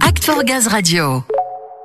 Act for Gaz Radio.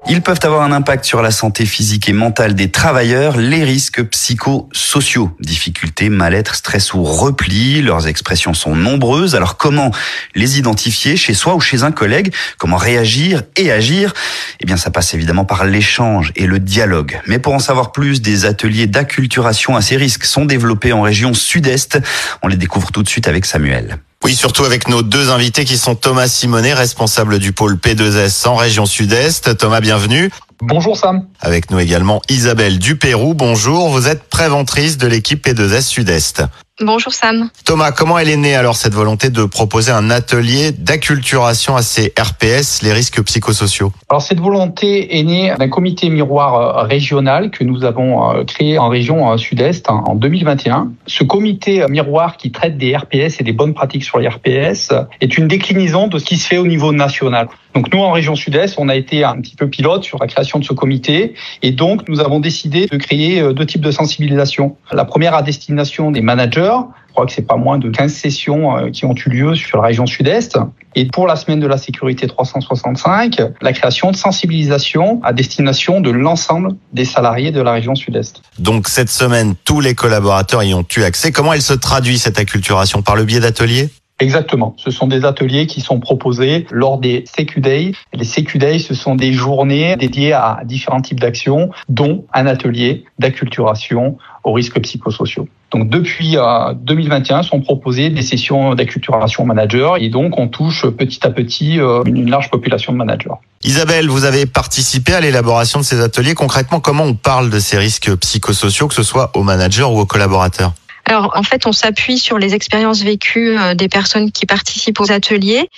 Ils peuvent avoir un impact sur la santé physique et mentale des travailleurs, les risques psychosociaux, difficultés, mal-être, stress ou repli, leurs expressions sont nombreuses. Alors comment les identifier chez soi ou chez un collègue? Comment réagir et agir? Eh bien ça passe évidemment par l'échange et le dialogue. Mais pour en savoir plus, des ateliers d'acculturation à ces risques sont développés en région sud-est. On les découvre tout de suite avec Samuel. Oui, surtout avec nos deux invités qui sont Thomas Simonet, responsable du pôle P2S en région sud-est. Thomas, bienvenue. Bonjour Sam. Avec nous également Isabelle Dupérou. Bonjour, vous êtes préventrice de l'équipe P2S Sud-Est. Bonjour Sam. Thomas, comment elle est née alors cette volonté de proposer un atelier d'acculturation à ces RPS, les risques psychosociaux? Alors cette volonté est née d'un comité miroir euh, régional que nous avons euh, créé en région euh, sud-est en 2021. Ce comité miroir qui traite des RPS et des bonnes pratiques sur les RPS est une déclinaison de ce qui se fait au niveau national. Donc nous en région sud-est, on a été un petit peu pilote sur la création de ce comité et donc nous avons décidé de créer deux types de sensibilisation. La première à destination des managers je crois que c'est pas moins de 15 sessions euh, qui ont eu lieu sur la région sud-est. Et pour la semaine de la sécurité 365, la création de sensibilisation à destination de l'ensemble des salariés de la région sud-est. Donc cette semaine, tous les collaborateurs y ont eu accès. Comment elle se traduit cette acculturation? Par le biais d'ateliers? Exactement. Ce sont des ateliers qui sont proposés lors des CQ Days. Les CQ Days, ce sont des journées dédiées à différents types d'actions, dont un atelier d'acculturation aux risques psychosociaux. Donc depuis 2021 euh, sont proposées des sessions d'acculturation manager et donc on touche petit à petit euh, une large population de managers. Isabelle, vous avez participé à l'élaboration de ces ateliers. Concrètement, comment on parle de ces risques psychosociaux, que ce soit aux managers ou aux collaborateurs? Alors en fait, on s'appuie sur les expériences vécues euh, des personnes qui participent aux ateliers.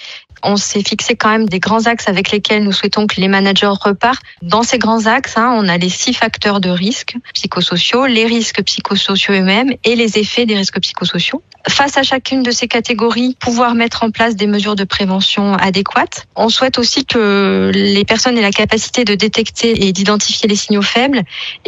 On s'est fixé quand même des grands axes avec lesquels nous souhaitons que les managers repartent. Dans ces grands axes, hein, on a les six facteurs de risque psychosociaux, les risques psychosociaux eux-mêmes et les effets des risques psychosociaux. Face à chacune de ces catégories, pouvoir mettre en place des mesures de prévention adéquates. On souhaite aussi que les personnes aient la capacité de détecter et d'identifier les signaux faibles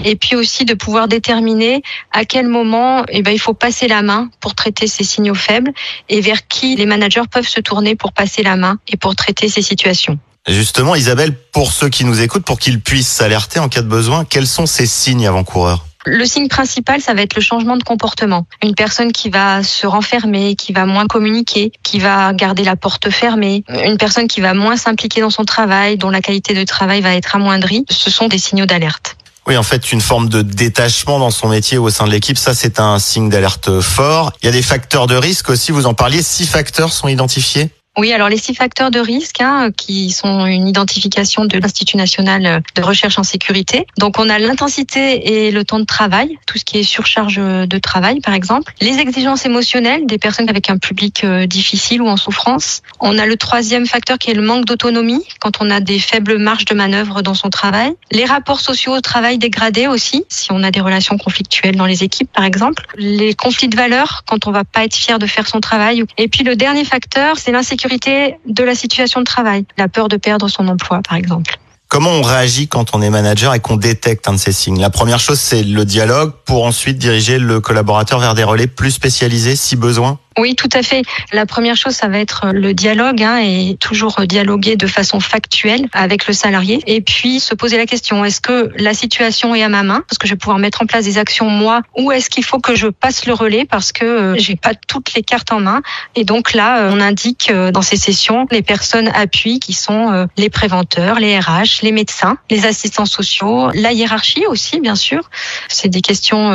et puis aussi de pouvoir déterminer à quel moment eh ben, il faut passer la main pour traiter ces signaux faibles et vers qui les managers peuvent se tourner pour passer la main et pour traiter ces situations. Justement, Isabelle, pour ceux qui nous écoutent, pour qu'ils puissent s'alerter en cas de besoin, quels sont ces signes avant-coureurs? Le signe principal, ça va être le changement de comportement. Une personne qui va se renfermer, qui va moins communiquer, qui va garder la porte fermée, une personne qui va moins s'impliquer dans son travail, dont la qualité de travail va être amoindrie, ce sont des signaux d'alerte. Oui, en fait, une forme de détachement dans son métier au sein de l'équipe, ça c'est un signe d'alerte fort. Il y a des facteurs de risque aussi, vous en parliez, six facteurs sont identifiés? Oui, alors les six facteurs de risque, hein, qui sont une identification de l'Institut national de recherche en sécurité. Donc on a l'intensité et le temps de travail, tout ce qui est surcharge de travail par exemple. Les exigences émotionnelles des personnes avec un public euh, difficile ou en souffrance. On a le troisième facteur qui est le manque d'autonomie, quand on a des faibles marges de manœuvre dans son travail. Les rapports sociaux au travail dégradés aussi, si on a des relations conflictuelles dans les équipes par exemple. Les conflits de valeurs, quand on va pas être fier de faire son travail. Et puis le dernier facteur, c'est l'insécurité de la situation de travail, la peur de perdre son emploi par exemple. Comment on réagit quand on est manager et qu'on détecte un de ces signes? La première chose, c'est le dialogue pour ensuite diriger le collaborateur vers des relais plus spécialisés si besoin oui, tout à fait. La première chose, ça va être le dialogue hein, et toujours dialoguer de façon factuelle avec le salarié. Et puis se poser la question est-ce que la situation est à ma main? Est-ce que je vais pouvoir mettre en place des actions moi Ou est-ce qu'il faut que je passe le relais parce que euh, j'ai pas toutes les cartes en main? Et donc là, euh, on indique euh, dans ces sessions les personnes appuis qui sont les préventeurs, les RH, les médecins, les assistants sociaux, la hiérarchie aussi, bien sûr. C'est des questions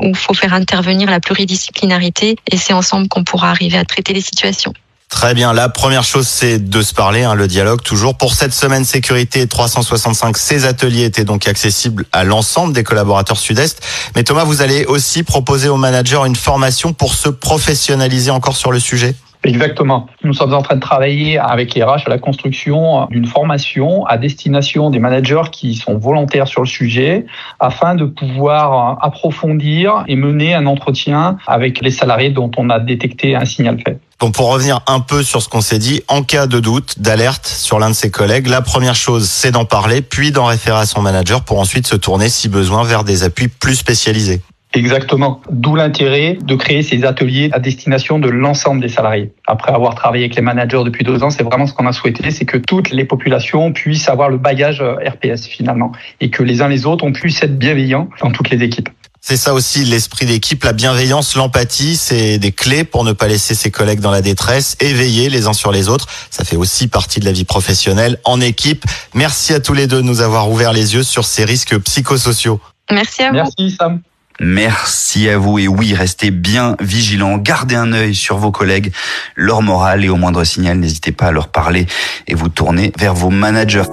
où il faut faire intervenir la pluridisciplinarité et c'est ensemble qu'on pourra arriver à traiter les situations. Très bien. La première chose, c'est de se parler, hein, le dialogue toujours. Pour cette semaine sécurité 365, ces ateliers étaient donc accessibles à l'ensemble des collaborateurs Sud-Est. Mais Thomas, vous allez aussi proposer aux managers une formation pour se professionnaliser encore sur le sujet? Exactement. Nous sommes en train de travailler avec les RH à la construction d'une formation à destination des managers qui sont volontaires sur le sujet afin de pouvoir approfondir et mener un entretien avec les salariés dont on a détecté un signal fait. Donc pour revenir un peu sur ce qu'on s'est dit, en cas de doute, d'alerte sur l'un de ses collègues, la première chose c'est d'en parler, puis d'en référer à son manager pour ensuite se tourner si besoin vers des appuis plus spécialisés. Exactement. D'où l'intérêt de créer ces ateliers à destination de l'ensemble des salariés. Après avoir travaillé avec les managers depuis deux ans, c'est vraiment ce qu'on a souhaité, c'est que toutes les populations puissent avoir le bagage euh, RPS finalement et que les uns les autres, on puisse être bienveillants dans toutes les équipes. C'est ça aussi l'esprit d'équipe, la bienveillance, l'empathie, c'est des clés pour ne pas laisser ses collègues dans la détresse, éveiller les uns sur les autres. Ça fait aussi partie de la vie professionnelle en équipe. Merci à tous les deux de nous avoir ouvert les yeux sur ces risques psychosociaux. Merci à vous. Merci Sam. Merci à vous. Et oui, restez bien vigilants, gardez un œil sur vos collègues, leur morale et au moindre signal, n'hésitez pas à leur parler et vous tourner vers vos managers.